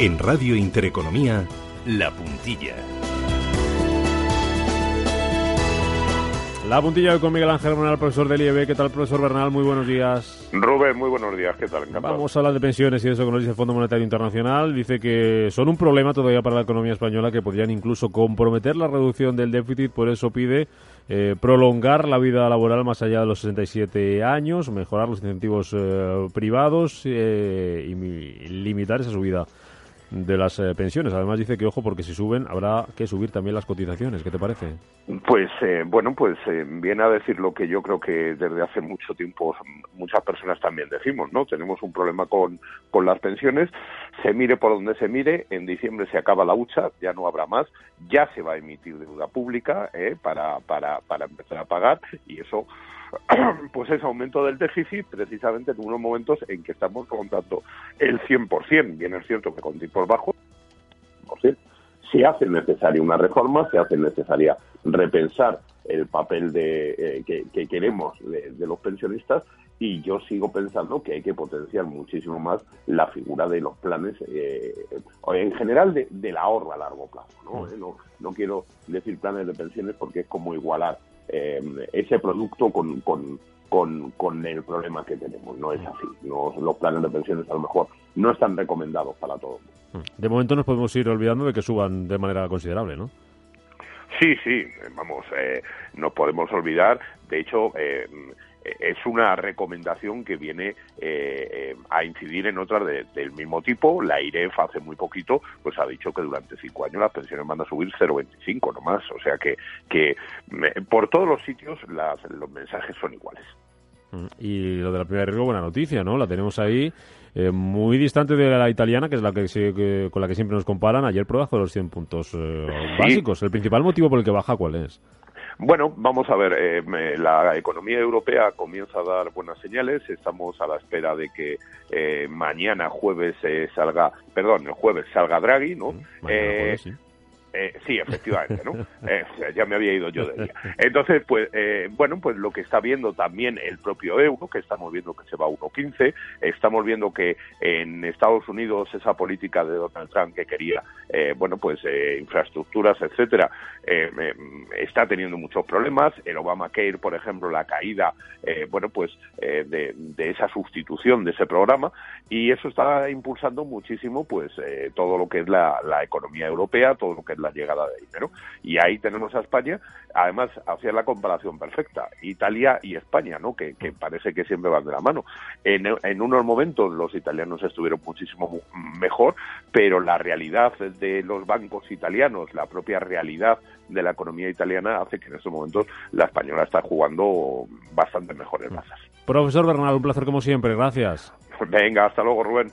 En Radio Intereconomía, La Puntilla. La puntilla con Miguel Ángel Bernal, profesor del IEB. ¿Qué tal, profesor Bernal? Muy buenos días. Rubén, muy buenos días. ¿Qué tal? Encantado. Vamos a hablar de pensiones y de eso que nos dice el Fondo Monetario Internacional. Dice que son un problema todavía para la economía española que podrían incluso comprometer la reducción del déficit. Por eso pide eh, prolongar la vida laboral más allá de los 67 años, mejorar los incentivos eh, privados eh, y limitar esa subida de las eh, pensiones. Además dice que, ojo, porque si suben habrá que subir también las cotizaciones. ¿Qué te parece? Pues eh, bueno, pues eh, viene a decir lo que yo creo que desde hace mucho tiempo muchas personas también decimos, ¿no? Tenemos un problema con, con las pensiones. Se mire por donde se mire, en diciembre se acaba la hucha, ya no habrá más, ya se va a emitir deuda pública para, para, para empezar a pagar y eso pues ese aumento del déficit precisamente en unos momentos en que estamos contando el 100%, bien es cierto que con tipos bajos, se hace necesaria una reforma, se hace necesaria repensar el papel de, eh, que, queremos de, los pensionistas y yo sigo pensando que hay que potenciar muchísimo más la figura de los planes, eh, en general de, del ahorro a largo plazo. ¿no? Mm. no, no quiero decir planes de pensiones porque es como igualar eh, ese producto con, con, con, el problema que tenemos. No es así. los planes de pensiones a lo mejor no están recomendados para todo el mundo. De momento nos podemos ir olvidando de que suban de manera considerable, ¿no? Sí, sí, vamos, eh, no podemos olvidar. De hecho, eh, es una recomendación que viene eh, eh, a incidir en otras del mismo tipo. La IREF hace muy poquito pues ha dicho que durante cinco años las pensiones van a subir 0,25 nomás. O sea que, que por todos los sitios los mensajes son iguales. Mm, y lo de la primera riesgo, buena noticia, ¿no? La tenemos ahí eh, muy distante de la italiana, que es la que, con la que siempre nos comparan. Ayer de los 100 puntos básicos. ¿El principal motivo por el que baja cuál es? Bueno, vamos a ver, eh, la economía europea comienza a dar buenas señales, estamos a la espera de que eh, mañana jueves eh, salga, perdón, el jueves salga Draghi, ¿no? Eh, sí, efectivamente, ¿no? Eh, ya me había ido yo de ella. Entonces, pues, eh, bueno, pues lo que está viendo también el propio euro, que estamos viendo que se va a 1.15, estamos viendo que en Estados Unidos esa política de Donald Trump que quería, bueno, pues infraestructuras, etcétera, está teniendo muchos problemas. El Obamacare, por ejemplo, la caída, bueno, pues de, esa sustitución de ese programa y eso está impulsando muchísimo, pues, todo lo que es la, la economía europea, todo lo que es la llegada de dinero. Y ahí tenemos a España, además, hacer la comparación perfecta, Italia y España, ¿no? Que, parece que siempre van de la mano. En, en unos momentos los italianos estuvieron muchísimo mejor, pero la realidad de los bancos italianos, la propia realidad de la economía italiana hace que en estos momentos la española está jugando bastante mejor en masas. Profesor Bernal, un placer como siempre, gracias. Venga, hasta luego Rubén.